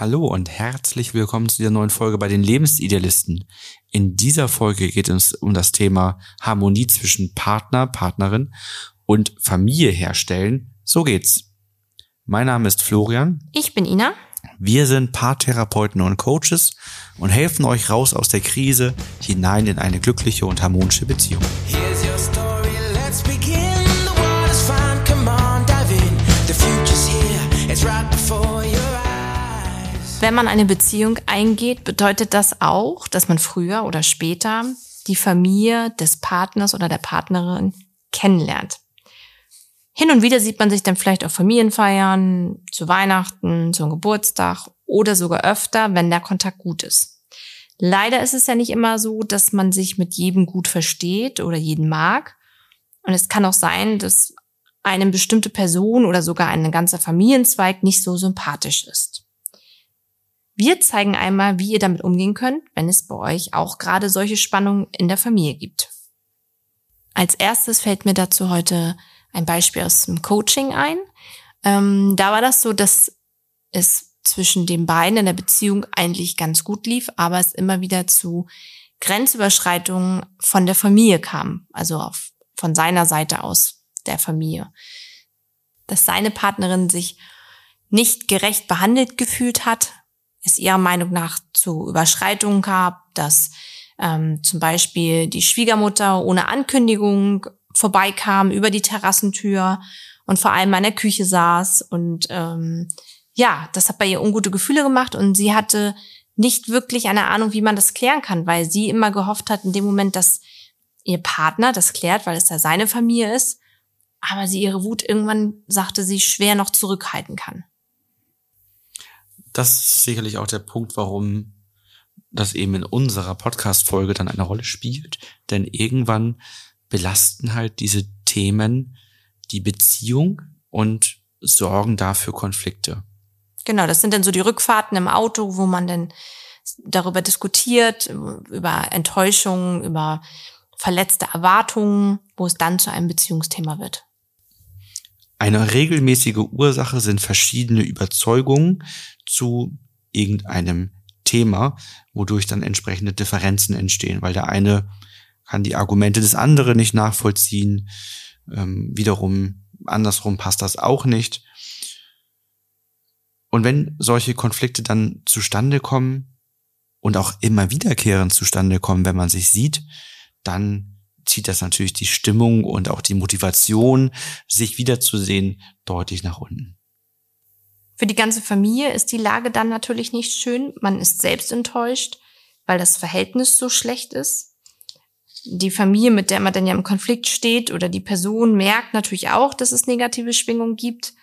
Hallo und herzlich willkommen zu dieser neuen Folge bei den Lebensidealisten. In dieser Folge geht es um das Thema Harmonie zwischen Partner, Partnerin und Familie herstellen. So geht's. Mein Name ist Florian. Ich bin Ina. Wir sind Paartherapeuten und Coaches und helfen euch raus aus der Krise hinein in eine glückliche und harmonische Beziehung. Here's Wenn man eine Beziehung eingeht, bedeutet das auch, dass man früher oder später die Familie des Partners oder der Partnerin kennenlernt. Hin und wieder sieht man sich dann vielleicht auf Familienfeiern, zu Weihnachten, zum Geburtstag oder sogar öfter, wenn der Kontakt gut ist. Leider ist es ja nicht immer so, dass man sich mit jedem gut versteht oder jeden mag. Und es kann auch sein, dass eine bestimmte Person oder sogar ein ganzer Familienzweig nicht so sympathisch ist. Wir zeigen einmal, wie ihr damit umgehen könnt, wenn es bei euch auch gerade solche Spannungen in der Familie gibt. Als erstes fällt mir dazu heute ein Beispiel aus dem Coaching ein. Ähm, da war das so, dass es zwischen den beiden in der Beziehung eigentlich ganz gut lief, aber es immer wieder zu Grenzüberschreitungen von der Familie kam, also auf, von seiner Seite aus der Familie. Dass seine Partnerin sich nicht gerecht behandelt gefühlt hat, es ihrer Meinung nach zu Überschreitungen gab, dass ähm, zum Beispiel die Schwiegermutter ohne Ankündigung vorbeikam über die Terrassentür und vor allem an der Küche saß. Und ähm, ja, das hat bei ihr ungute Gefühle gemacht und sie hatte nicht wirklich eine Ahnung, wie man das klären kann, weil sie immer gehofft hat, in dem Moment, dass ihr Partner das klärt, weil es ja seine Familie ist, aber sie ihre Wut irgendwann, sagte sie, schwer noch zurückhalten kann das ist sicherlich auch der Punkt, warum das eben in unserer Podcast-Folge dann eine Rolle spielt. Denn irgendwann belasten halt diese Themen die Beziehung und sorgen dafür Konflikte. Genau, das sind dann so die Rückfahrten im Auto, wo man dann darüber diskutiert, über Enttäuschungen, über verletzte Erwartungen, wo es dann zu einem Beziehungsthema wird. Eine regelmäßige Ursache sind verschiedene Überzeugungen zu irgendeinem Thema, wodurch dann entsprechende Differenzen entstehen, weil der eine kann die Argumente des anderen nicht nachvollziehen, ähm, wiederum andersrum passt das auch nicht. Und wenn solche Konflikte dann zustande kommen und auch immer wiederkehrend zustande kommen, wenn man sich sieht, dann zieht das natürlich die Stimmung und auch die Motivation, sich wiederzusehen, deutlich nach unten. Für die ganze Familie ist die Lage dann natürlich nicht schön. Man ist selbst enttäuscht, weil das Verhältnis so schlecht ist. Die Familie, mit der man dann ja im Konflikt steht oder die Person merkt natürlich auch, dass es negative Schwingungen gibt.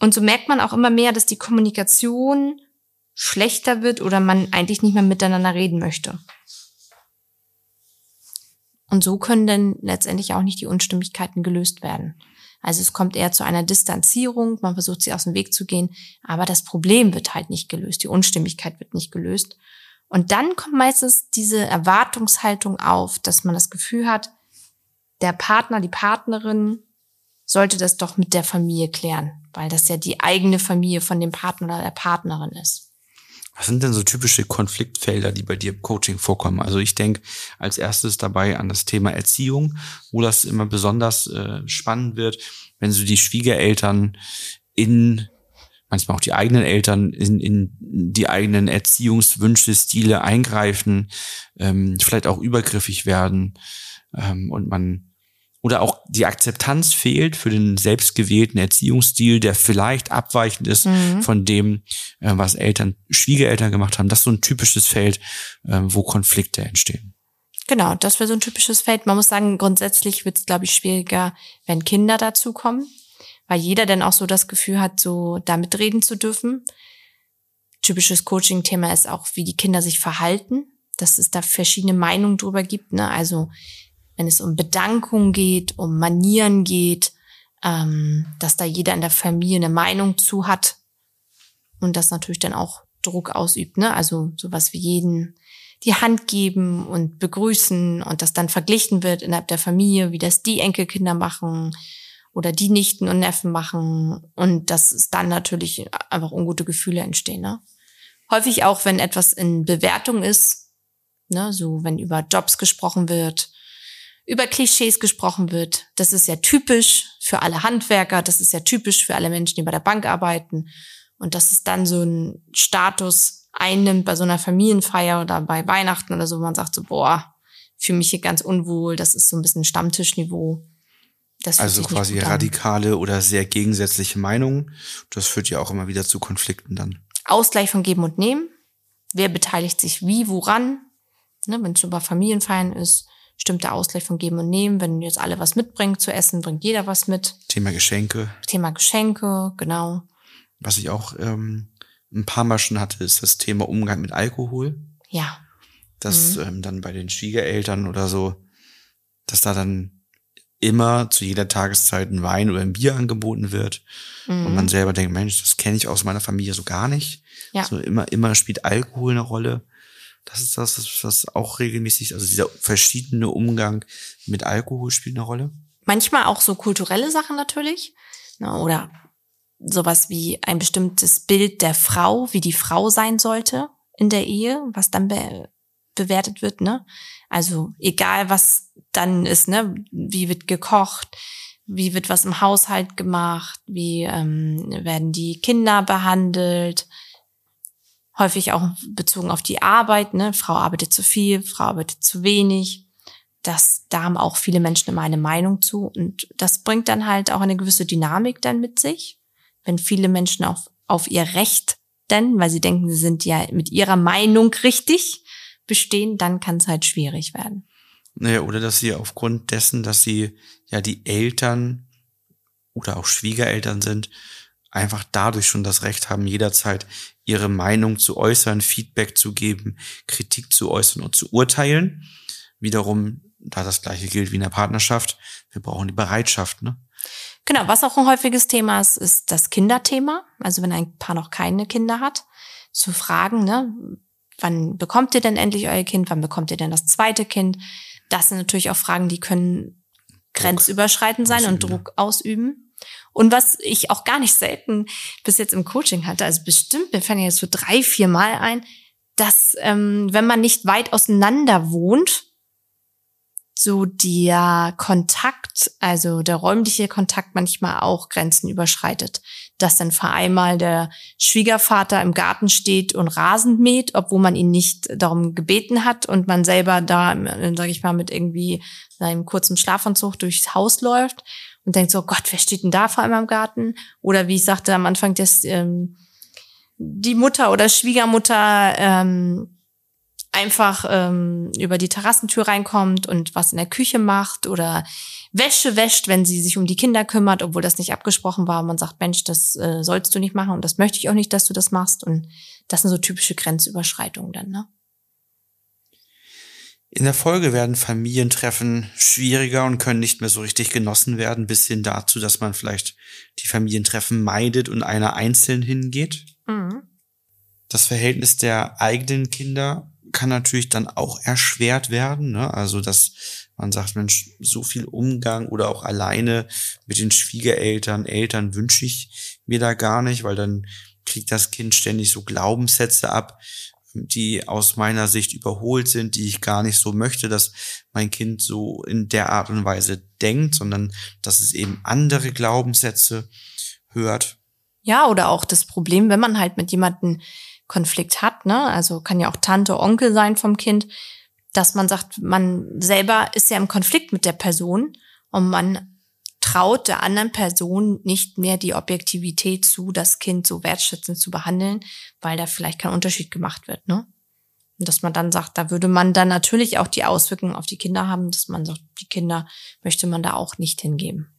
Und so merkt man auch immer mehr, dass die Kommunikation schlechter wird oder man eigentlich nicht mehr miteinander reden möchte. Und so können dann letztendlich auch nicht die Unstimmigkeiten gelöst werden. Also es kommt eher zu einer Distanzierung, man versucht sie aus dem Weg zu gehen, aber das Problem wird halt nicht gelöst, die Unstimmigkeit wird nicht gelöst. Und dann kommt meistens diese Erwartungshaltung auf, dass man das Gefühl hat, der Partner, die Partnerin sollte das doch mit der Familie klären, weil das ja die eigene Familie von dem Partner oder der Partnerin ist. Was sind denn so typische Konfliktfelder, die bei dir im Coaching vorkommen? Also ich denke als erstes dabei an das Thema Erziehung, wo das immer besonders äh, spannend wird, wenn so die Schwiegereltern in manchmal auch die eigenen Eltern in, in die eigenen Erziehungswünsche, Stile eingreifen, ähm, vielleicht auch übergriffig werden ähm, und man oder auch die Akzeptanz fehlt für den selbstgewählten Erziehungsstil, der vielleicht abweichend ist mhm. von dem, äh, was Eltern, Schwiegereltern gemacht haben. Das ist so ein typisches Feld, äh, wo Konflikte entstehen. Genau, das wäre so ein typisches Feld. Man muss sagen, grundsätzlich wird es, glaube ich, schwieriger, wenn Kinder dazukommen, weil jeder dann auch so das Gefühl hat, so da mitreden zu dürfen. Typisches Coaching-Thema ist auch, wie die Kinder sich verhalten, dass es da verschiedene Meinungen drüber gibt. Ne? Also wenn es um Bedankung geht, um Manieren geht, ähm, dass da jeder in der Familie eine Meinung zu hat und das natürlich dann auch Druck ausübt, ne? Also sowas wie jeden die Hand geben und begrüßen und das dann verglichen wird innerhalb der Familie, wie das die Enkelkinder machen oder die Nichten und Neffen machen und dass es dann natürlich einfach ungute Gefühle entstehen. Ne? Häufig auch, wenn etwas in Bewertung ist, ne, so wenn über Jobs gesprochen wird, über Klischees gesprochen wird. Das ist ja typisch für alle Handwerker, das ist ja typisch für alle Menschen, die bei der Bank arbeiten. Und dass es dann so ein Status einnimmt bei so einer Familienfeier oder bei Weihnachten oder so, wo man sagt so, boah, fühle mich hier ganz unwohl, das ist so ein bisschen Stammtischniveau. Das also quasi radikale oder sehr gegensätzliche Meinungen. Das führt ja auch immer wieder zu Konflikten dann. Ausgleich von Geben und Nehmen. Wer beteiligt sich wie, woran? Ne, Wenn es über Familienfeiern ist, stimmt der Ausgleich von Geben und Nehmen. Wenn jetzt alle was mitbringen zu essen, bringt jeder was mit. Thema Geschenke. Thema Geschenke, genau. Was ich auch ähm, ein paar Mal schon hatte, ist das Thema Umgang mit Alkohol. Ja. Dass mhm. ähm, dann bei den Schwiegereltern oder so, dass da dann immer zu jeder Tageszeit ein Wein oder ein Bier angeboten wird mhm. und man mhm. selber denkt, Mensch, das kenne ich aus meiner Familie so gar nicht. Ja. So immer, immer spielt Alkohol eine Rolle. Das ist das, was auch regelmäßig, also dieser verschiedene Umgang mit Alkohol spielt eine Rolle. Manchmal auch so kulturelle Sachen natürlich. Ne, oder sowas wie ein bestimmtes Bild der Frau, wie die Frau sein sollte in der Ehe, was dann be bewertet wird, ne? Also egal was dann ist, ne? Wie wird gekocht, wie wird was im Haushalt gemacht, wie ähm, werden die Kinder behandelt, häufig auch bezogen auf die Arbeit, ne? Frau arbeitet zu viel, Frau arbeitet zu wenig. Das, da haben auch viele Menschen immer eine Meinung zu. Und das bringt dann halt auch eine gewisse Dynamik dann mit sich. Wenn viele Menschen auf, auf ihr Recht denn, weil sie denken, sie sind ja mit ihrer Meinung richtig bestehen, dann kann es halt schwierig werden. Naja, oder dass sie aufgrund dessen, dass sie ja die Eltern oder auch Schwiegereltern sind, einfach dadurch schon das Recht haben, jederzeit ihre Meinung zu äußern, Feedback zu geben, Kritik zu äußern und zu urteilen. Wiederum, da das gleiche gilt wie in der Partnerschaft, wir brauchen die Bereitschaft, ne? Genau, was auch ein häufiges Thema ist, ist das Kinderthema. Also wenn ein Paar noch keine Kinder hat, zu fragen, ne, wann bekommt ihr denn endlich euer Kind, wann bekommt ihr denn das zweite Kind? Das sind natürlich auch Fragen, die können grenzüberschreitend sein und Druck ausüben. Und was ich auch gar nicht selten bis jetzt im Coaching hatte, also bestimmt, mir fallen jetzt so drei, vier Mal ein, dass ähm, wenn man nicht weit auseinander wohnt, so der Kontakt, also der räumliche Kontakt manchmal auch Grenzen überschreitet. Dass dann vor einmal der Schwiegervater im Garten steht und Rasen mäht, obwohl man ihn nicht darum gebeten hat und man selber da, sage ich mal, mit irgendwie seinem kurzen Schlafanzug durchs Haus läuft und denkt so, Gott, wer steht denn da vor allem im Garten? Oder wie ich sagte am Anfang, dass ähm, die Mutter oder Schwiegermutter ähm, einfach ähm, über die Terrassentür reinkommt und was in der Küche macht oder Wäsche wäscht, wenn sie sich um die Kinder kümmert, obwohl das nicht abgesprochen war. Man sagt, Mensch, das äh, sollst du nicht machen und das möchte ich auch nicht, dass du das machst. Und das sind so typische Grenzüberschreitungen dann, ne? In der Folge werden Familientreffen schwieriger und können nicht mehr so richtig genossen werden, bis hin dazu, dass man vielleicht die Familientreffen meidet und einer einzeln hingeht. Mhm. Das Verhältnis der eigenen Kinder kann natürlich dann auch erschwert werden. Ne? Also, dass man sagt, Mensch, so viel Umgang oder auch alleine mit den Schwiegereltern, Eltern wünsche ich mir da gar nicht, weil dann kriegt das Kind ständig so Glaubenssätze ab, die aus meiner Sicht überholt sind, die ich gar nicht so möchte, dass mein Kind so in der Art und Weise denkt, sondern dass es eben andere Glaubenssätze hört. Ja, oder auch das Problem, wenn man halt mit jemandem Konflikt hat, ne? Also kann ja auch Tante, Onkel sein vom Kind, dass man sagt, man selber ist ja im Konflikt mit der Person und man traut der anderen Person nicht mehr die Objektivität zu, das Kind so wertschätzend zu behandeln, weil da vielleicht kein Unterschied gemacht wird, ne? Und dass man dann sagt, da würde man dann natürlich auch die Auswirkungen auf die Kinder haben, dass man sagt, die Kinder möchte man da auch nicht hingeben.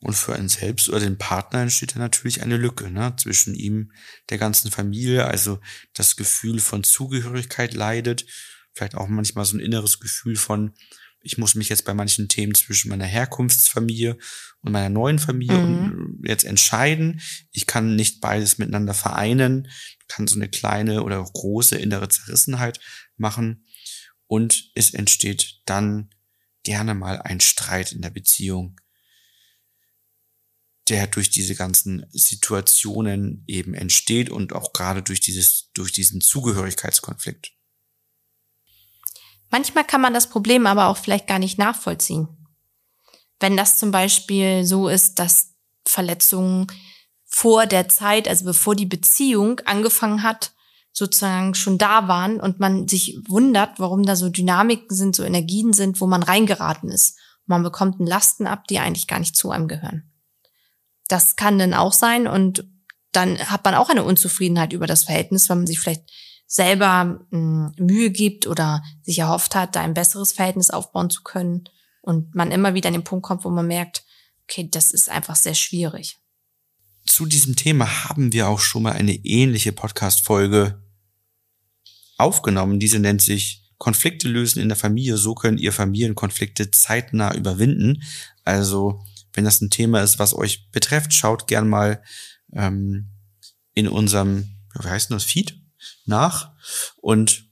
Und für einen selbst oder den Partner entsteht da natürlich eine Lücke ne, zwischen ihm, der ganzen Familie, also das Gefühl von Zugehörigkeit leidet, vielleicht auch manchmal so ein inneres Gefühl von, ich muss mich jetzt bei manchen Themen zwischen meiner Herkunftsfamilie und meiner neuen Familie mhm. jetzt entscheiden. Ich kann nicht beides miteinander vereinen, kann so eine kleine oder große innere Zerrissenheit machen und es entsteht dann gerne mal ein Streit in der Beziehung. der durch diese ganzen Situationen eben entsteht und auch gerade durch dieses, durch diesen Zugehörigkeitskonflikt. Manchmal kann man das Problem aber auch vielleicht gar nicht nachvollziehen. Wenn das zum Beispiel so ist, dass Verletzungen vor der Zeit, also bevor die Beziehung angefangen hat, sozusagen schon da waren und man sich wundert, warum da so Dynamiken sind, so Energien sind, wo man reingeraten ist. Man bekommt einen Lasten ab, die eigentlich gar nicht zu einem gehören. Das kann dann auch sein und dann hat man auch eine Unzufriedenheit über das Verhältnis, weil man sich vielleicht selber mh, hm, Mühe gibt oder sich erhofft hat, da ein besseres Verhältnis aufbauen zu können und man immer wieder an den Punkt kommt, wo man merkt, okay, das ist einfach sehr schwierig. Zu diesem Thema haben wir auch schon mal eine ähnliche Podcast-Folge aufgenommen. Diese nennt sich Konflikte lösen in der Familie. So können ihr Familienkonflikte zeitnah überwinden. Also, wenn das ein Thema ist, was euch betrifft, schaut gern mal ähm, in unserem, wie heißt denn das, Feed nach und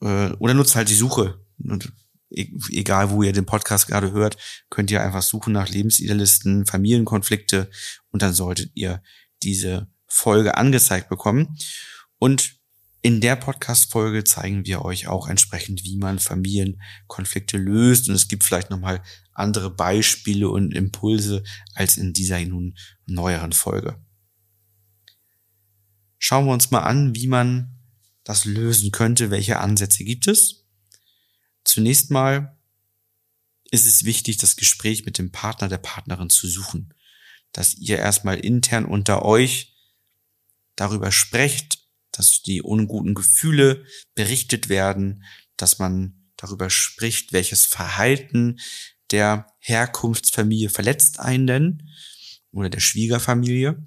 äh, oder nutzt halt die Suche. Und e-, egal wo ihr den Podcast gerade hört, könnt ihr einfach suchen nach Lebensidealisten, Familienkonflikte und dann solltet ihr diese Folge angezeigt bekommen. Und in der Podcast-Folge zeigen wir euch auch entsprechend, wie man Familienkonflikte löst. Und es gibt vielleicht nochmal andere Beispiele und Impulse als in dieser nun neueren Folge. Schauen wir uns mal an, wie man das lösen könnte. Welche Ansätze gibt es? Zunächst mal ist es wichtig, das Gespräch mit dem Partner, der Partnerin zu suchen. Dass ihr erstmal intern unter euch darüber sprecht, dass die unguten Gefühle berichtet werden, dass man darüber spricht, welches Verhalten der Herkunftsfamilie verletzt einen denn oder der Schwiegerfamilie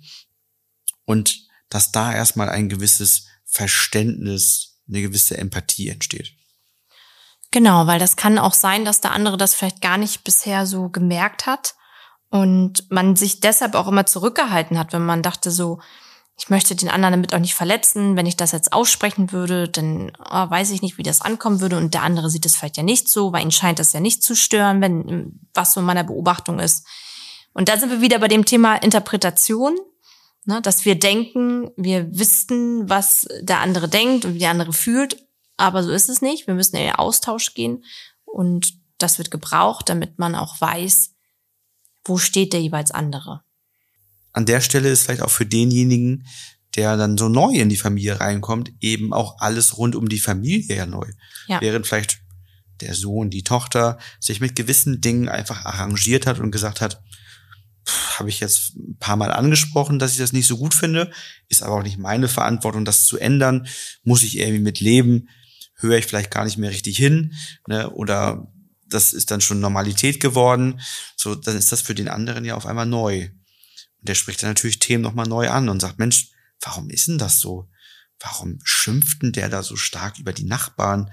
und dass da erstmal ein gewisses Verständnis, eine gewisse Empathie entsteht. Genau, weil das kann auch sein, dass der andere das vielleicht gar nicht bisher so gemerkt hat und man sich deshalb auch immer zurückgehalten hat, wenn man dachte so, ich möchte den anderen damit auch nicht verletzen. Wenn ich das jetzt aussprechen würde, dann oh, weiß ich nicht, wie das ankommen würde. Und der andere sieht es vielleicht ja nicht so, weil ihn scheint das ja nicht zu stören, wenn was so in meiner Beobachtung ist. Und da sind wir wieder bei dem Thema Interpretation, ne, dass wir denken, wir wissen, was der andere denkt und wie der andere fühlt. Aber so ist es nicht. Wir müssen in den Austausch gehen und das wird gebraucht, damit man auch weiß, wo steht der jeweils andere an der Stelle ist vielleicht auch für denjenigen, der dann so neu in die Familie reinkommt, eben auch alles rund um die Familie ja neu. Ja. Während vielleicht der Sohn, die Tochter sich mit gewissen Dingen einfach arrangiert hat und gesagt hat, habe ich jetzt ein paar Mal angesprochen, dass ich das nicht so gut finde, ist aber auch nicht meine Verantwortung, das zu ändern, muss ich irgendwie mit leben, höre ich vielleicht gar nicht mehr richtig hin, ne? oder das ist dann schon Normalität geworden, so dann ist das für den anderen ja auf einmal neu. Und der spricht dann natürlich Themen nochmal neu an und sagt, Mensch, warum ist denn das so? Warum schimpft denn der da so stark über die Nachbarn?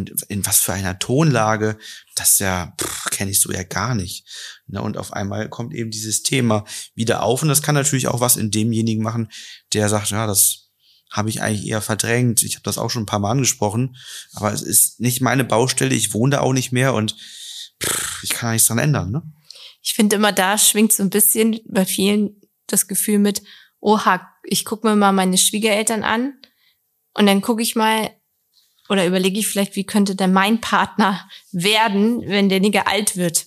Und in was für einer Tonlage? Das ja, kenne ich so ja gar nicht. Ne, und auf einmal kommt eben dieses Thema wieder auf. Und das kann natürlich auch was in demjenigen machen, der sagt, ja, das habe ich eigentlich eher verdrängt. Ich habe das auch schon ein paar Mal angesprochen. Aber es ist nicht meine Baustelle. Ich wohne da auch nicht mehr und ich kann nichts dran ändern. Ne? ich finde immer, da schwingt so ein bisschen bei vielen das Gefühl mit, oha, ich gucke mir mal meine Schwiegereltern an und dann gucke ich mal oder überlege ich vielleicht, wie könnte denn mein Partner werden, wenn der Nigger alt wird.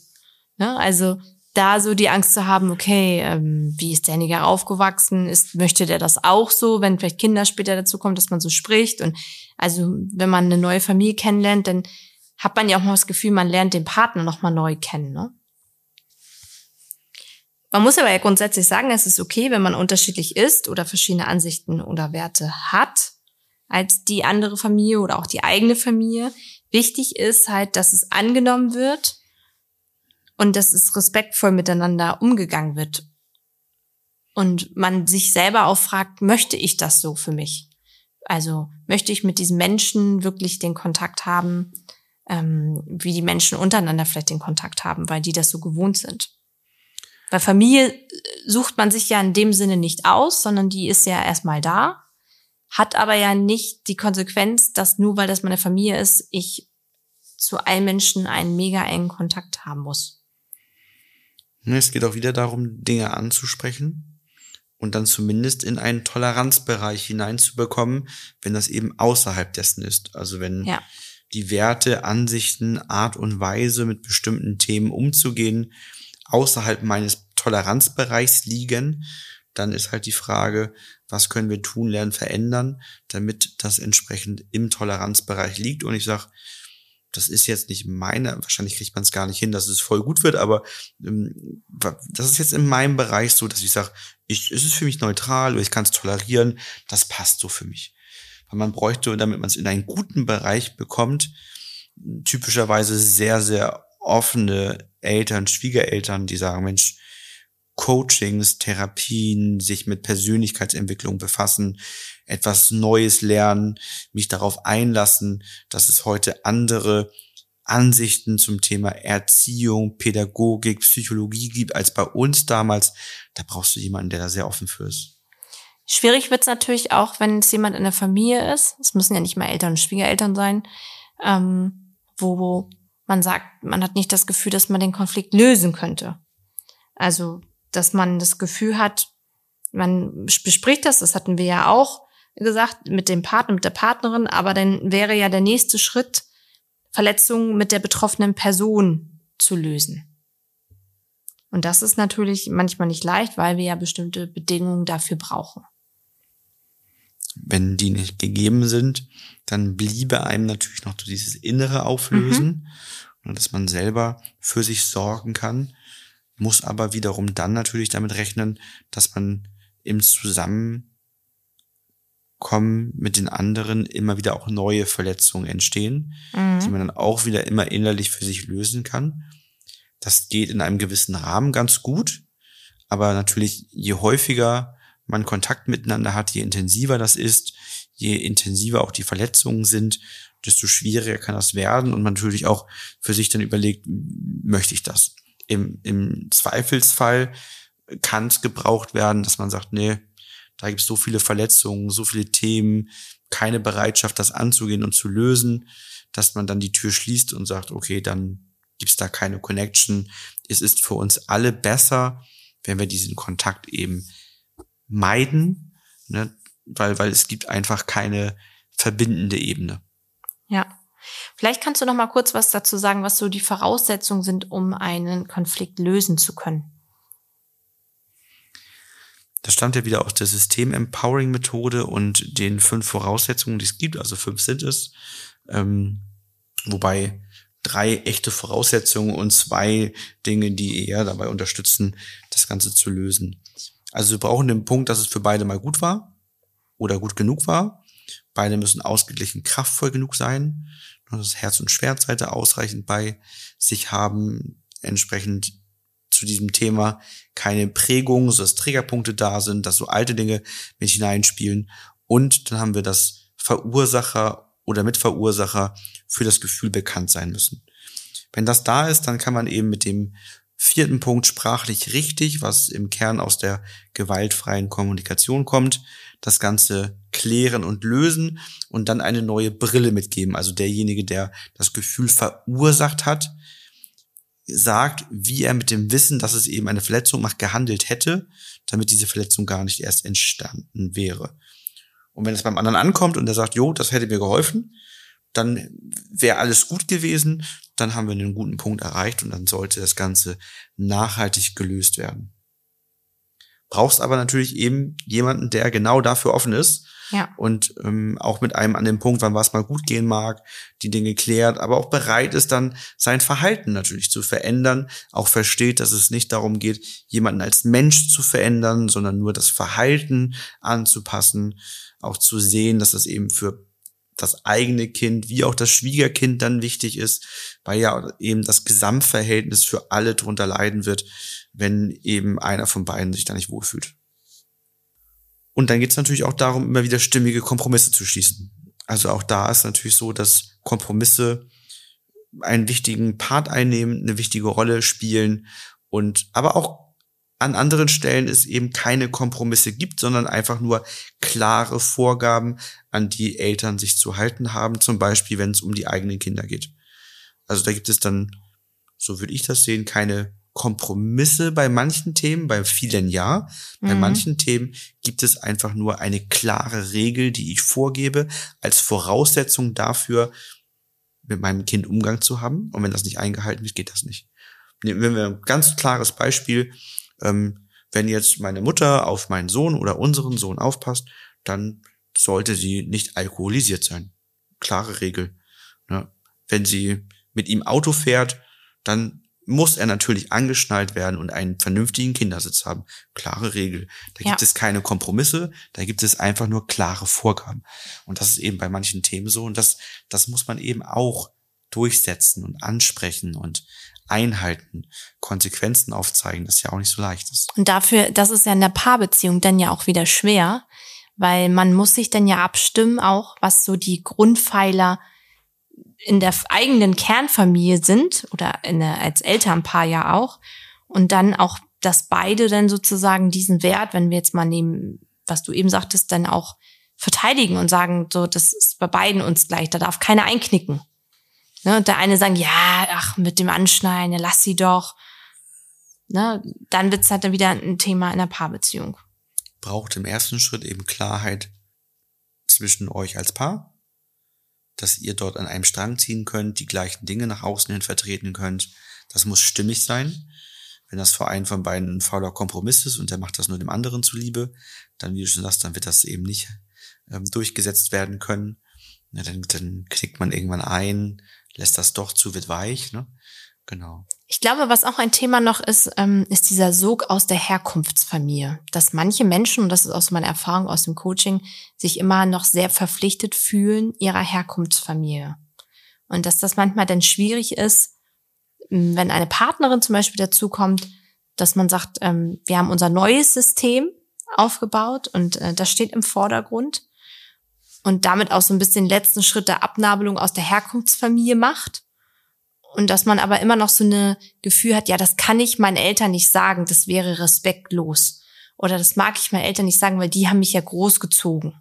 Ne? Also da so die Angst zu haben, okay, ähm, wie ist der Nigger aufgewachsen? Ist, möchte der das auch so, wenn vielleicht Kinder später dazu kommen, dass man so spricht? Und also wenn man eine neue Familie kennenlernt, dann hat man ja auch mal das Gefühl, man lernt den Partner noch mal neu kennen. Ne? Man muss aber ja grundsätzlich sagen, es ist okay, wenn man unterschiedlich ist oder verschiedene Ansichten oder Werte hat als die andere Familie oder auch die eigene Familie. Wichtig ist halt, dass es angenommen wird und dass es respektvoll miteinander umgegangen wird. Und man sich selber auch fragt, möchte ich das so für mich? Also möchte ich mit diesen Menschen wirklich den Kontakt haben, ähm, wie die Menschen untereinander vielleicht den Kontakt haben, weil die das so gewohnt sind. Weil Familie äh, sucht man sich ja in dem Sinne nicht aus, sondern die ist ja erstmal da, hat aber ja nicht die Konsequenz, dass nur weil das meine Familie ist, ich zu allen Menschen einen mega engen Kontakt haben muss. Ne, es geht auch wieder darum, Dinge anzusprechen und dann zumindest in einen Toleranzbereich hineinzubekommen, wenn das eben außerhalb dessen ist. Also wenn ja. die Werte, Ansichten, Art und Weise mit bestimmten Themen umzugehen außerhalb meines Toleranzbereichs liegen, dann ist halt die Frage, was können wir tun, lernen, verändern, damit das entsprechend im Toleranzbereich liegt. Und ich sage, das ist jetzt nicht meine, wahrscheinlich kriegt man es gar nicht hin, dass es voll gut wird, aber ähm, das ist jetzt in meinem Bereich so, dass ich sage, ich, es ist für mich neutral oder ich kann es tolerieren, das passt so für mich. Weil man bräuchte, damit man es in einen guten Bereich bekommt, typischerweise sehr, sehr offene Eltern, Schwiegereltern, die sagen, Mensch, Coachings, Therapien, sich mit Persönlichkeitsentwicklung befassen, etwas Neues lernen, mich darauf einlassen, dass es heute andere Ansichten zum Thema Erziehung, Pädagogik, Psychologie gibt als bei uns damals. Da brauchst du jemanden, der da sehr offen für ist. Schwierig wird's natürlich auch, wenn es jemand in der Familie ist. Es müssen ja nicht mal Eltern und Schwiegereltern sein, ähm, wo man sagt, man hat nicht das Gefühl, dass man den Konflikt lösen könnte. Also dass man das Gefühl hat, man bespricht das, das hatten wir ja auch gesagt, mit dem Partner, mit der Partnerin, aber dann wäre ja der nächste Schritt, Verletzungen mit der betroffenen Person zu lösen. Und das ist natürlich manchmal nicht leicht, weil wir ja bestimmte Bedingungen dafür brauchen. Wenn die nicht gegeben sind, dann bliebe einem natürlich noch dieses innere Auflösen, mhm. dass man selber für sich sorgen kann muss aber wiederum dann natürlich damit rechnen, dass man im Zusammenkommen mit den anderen immer wieder auch neue Verletzungen entstehen, mhm. die man dann auch wieder immer innerlich für sich lösen kann. Das geht in einem gewissen Rahmen ganz gut, aber natürlich je häufiger man Kontakt miteinander hat, je intensiver das ist, je intensiver auch die Verletzungen sind, desto schwieriger kann das werden und man natürlich auch für sich dann überlegt, möchte ich das? Im, im Zweifelsfall kann es gebraucht werden, dass man sagt, nee, da gibt es so viele Verletzungen, so viele Themen, keine Bereitschaft, das anzugehen und zu lösen, dass man dann die Tür schließt und sagt, okay, dann gibt's da keine Connection. Es ist für uns alle besser, wenn wir diesen Kontakt eben meiden, ne? weil, weil es gibt einfach keine verbindende Ebene. Ja. Vielleicht kannst du noch mal kurz was dazu sagen, was so die Voraussetzungen sind, um einen Konflikt lösen zu können. Das stammt ja wieder aus der System-Empowering-Methode und den fünf Voraussetzungen, die es gibt, also fünf sind es, ähm, wobei drei echte Voraussetzungen und zwei Dinge, die eher dabei unterstützen, das Ganze zu lösen. Also wir brauchen den Punkt, dass es für beide mal gut war oder gut genug war. Beide müssen ausgeglichen kraftvoll genug sein das Herz- und Schwertseite ausreichend bei sich haben, entsprechend zu diesem Thema keine Prägung, so dass Triggerpunkte da sind, dass so alte Dinge mit hineinspielen. Und dann haben wir das Verursacher oder Mitverursacher für das Gefühl bekannt sein müssen. Wenn das da ist, dann kann man eben mit dem vierten Punkt sprachlich richtig, was im Kern aus der gewaltfreien Kommunikation kommt, das Ganze klären und lösen und dann eine neue Brille mitgeben. Also derjenige, der das Gefühl verursacht hat, sagt, wie er mit dem Wissen, dass es eben eine Verletzung macht, gehandelt hätte, damit diese Verletzung gar nicht erst entstanden wäre. Und wenn es beim anderen ankommt und er sagt, jo, das hätte mir geholfen, dann wäre alles gut gewesen, dann haben wir einen guten Punkt erreicht und dann sollte das Ganze nachhaltig gelöst werden brauchst aber natürlich eben jemanden, der genau dafür offen ist. Ja. Und ähm, auch mit einem an dem Punkt, wann was mal gut gehen mag, die Dinge klärt, aber auch bereit ist, dann sein Verhalten natürlich zu verändern, auch versteht, dass es nicht darum geht, jemanden als Mensch zu verändern, sondern nur das Verhalten anzupassen, auch zu sehen, dass das eben für das eigene Kind wie auch das Schwiegerkind dann wichtig ist, weil ja eben das Gesamtverhältnis für alle drunter leiden wird, wenn eben einer von beiden sich da nicht wohlfühlt. Und dann geht es natürlich auch darum, immer wieder stimmige Kompromisse zu schließen. Also auch da ist natürlich so, dass Kompromisse einen wichtigen Part einnehmen, eine wichtige Rolle spielen und aber auch an anderen Stellen es eben keine Kompromisse gibt, sondern einfach nur klare Vorgaben, an die Eltern sich zu halten haben, zum Beispiel wenn es um die eigenen Kinder geht. Also da gibt es dann, so würde ich das sehen, keine Kompromisse bei manchen Themen, bei vielen ja. Bei Mhm. manchen Themen gibt es einfach nur eine klare Regel, die ich vorgebe, als Voraussetzung dafür, mit meinem Kind Umgang zu haben. Und wenn das nicht eingehalten wird, geht das nicht. Nehmen wir ein ganz klares Beispiel. Ähm, wenn jetzt meine Mutter auf meinen Sohn oder unseren Sohn aufpasst, dann sollte sie nicht alkoholisiert sein. Klare Regel. Ne? Wenn sie mit ihm Auto fährt, dann muss er natürlich angeschnallt werden und einen vernünftigen Kindersitz haben. Klare Regel. Da Ja. gibt es keine Kompromisse, da gibt es einfach nur klare Vorgaben. Und das ist eben bei manchen Themen so. Und das, das muss man eben auch durchsetzen und ansprechen und einhalten, Konsequenzen aufzeigen, das ja auch nicht so leicht ist. Und dafür, das ist ja in der Paarbeziehung dann ja auch wieder schwer, weil man muss sich dann ja abstimmen, auch was so die Grundpfeiler in der eigenen Kernfamilie sind oder in der, als Elternpaar ja auch. Und dann auch, dass beide dann sozusagen diesen Wert, wenn wir jetzt mal nehmen, was du eben sagtest, dann auch verteidigen und sagen, so, das ist bei beiden uns gleich, da darf keiner einknicken. Ne, und der eine sagen, ja, ach, mit dem Anschneiden, lass sie doch. Ne, dann wird's halt dann wieder ein Thema in der Paarbeziehung. Braucht im ersten Schritt eben Klarheit zwischen euch als Paar, dass ihr dort an einem Strang ziehen könnt, die gleichen Dinge nach außen hin vertreten könnt. Das muss stimmig sein. Wenn das für einen von beiden ein fauler Kompromiss ist und der macht das nur dem anderen zuliebe, dann, wie du schon sagst, dann wird das eben nicht ähm, durchgesetzt werden können. Ja, dann, dann knickt man irgendwann ein, lässt das doch zu, wird weich. Ne? Genau. Ich glaube, was auch ein Thema noch ist, ähm, ist dieser Sog aus der Herkunftsfamilie. Dass manche Menschen, und das ist auch so meine Erfahrung aus dem Coaching, sich immer noch sehr verpflichtet fühlen ihrer Herkunftsfamilie. Und dass das manchmal dann schwierig ist, wenn eine Partnerin zum Beispiel dazukommt, dass man sagt, ähm, wir haben unser neues System aufgebaut und äh, das steht im Vordergrund und damit auch so ein bisschen den letzten Schritt der Abnabelung aus der Herkunftsfamilie macht. Und dass man aber immer noch so eine Gefühl hat, ja, das kann ich meinen Eltern nicht sagen, das wäre respektlos. Oder das mag ich meinen Eltern nicht sagen, weil die haben mich ja großgezogen.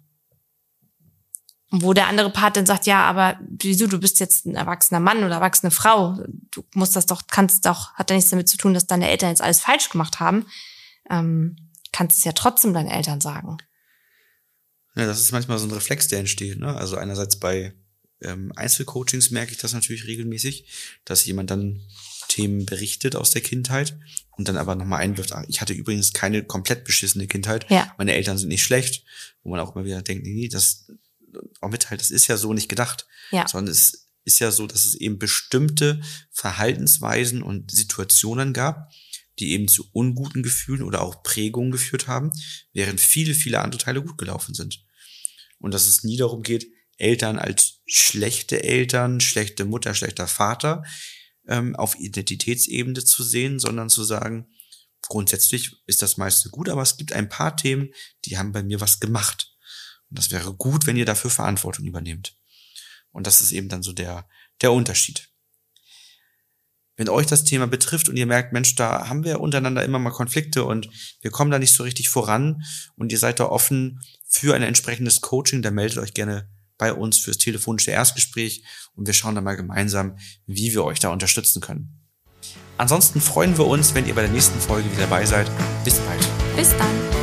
Und wo der andere Part dann sagt, ja, aber wieso, du bist jetzt ein erwachsener Mann oder erwachsene Frau. Du musst das doch, kannst doch, hat ja nichts damit zu tun, dass deine Eltern jetzt alles falsch gemacht haben. Ähm, kannst es ja trotzdem deinen Eltern sagen. Ja, das ist manchmal so ein Reflex, der entsteht. Ne? Also einerseits bei ähm, Einzelcoachings merke ich das natürlich regelmäßig, dass jemand dann Themen berichtet aus der Kindheit und dann aber nochmal einwirft, ah, ich hatte übrigens keine komplett beschissene Kindheit, Ja. meine Eltern sind nicht schlecht, wo man auch immer wieder denkt, nee, nee, das auch mitteilt, das ist ja so nicht gedacht, Ja. sondern es ist ja so, dass es eben bestimmte Verhaltensweisen und Situationen gab, die eben zu unguten Gefühlen oder auch Prägungen geführt haben, während viele, viele andere Teile gut gelaufen sind. Und dass es nie darum geht, Eltern als schlechte Eltern, schlechte Mutter, schlechter Vater ähm, auf Identitätsebene zu sehen, sondern zu sagen, grundsätzlich ist das meiste gut, aber es gibt ein paar Themen, die haben bei mir was gemacht. Und das wäre gut, wenn ihr dafür Verantwortung übernehmt. Und das ist eben dann so der, der Unterschied. Wenn euch das Thema betrifft und ihr merkt, Mensch, da haben wir untereinander immer mal Konflikte und wir kommen da nicht so richtig voran und ihr seid da offen für ein entsprechendes Coaching, dann meldet euch gerne bei uns fürs telefonische Erstgespräch und wir schauen dann mal gemeinsam, wie wir euch da unterstützen können. Ansonsten freuen wir uns, wenn ihr bei der nächsten Folge wieder dabei seid. Bis bald. Bis dann.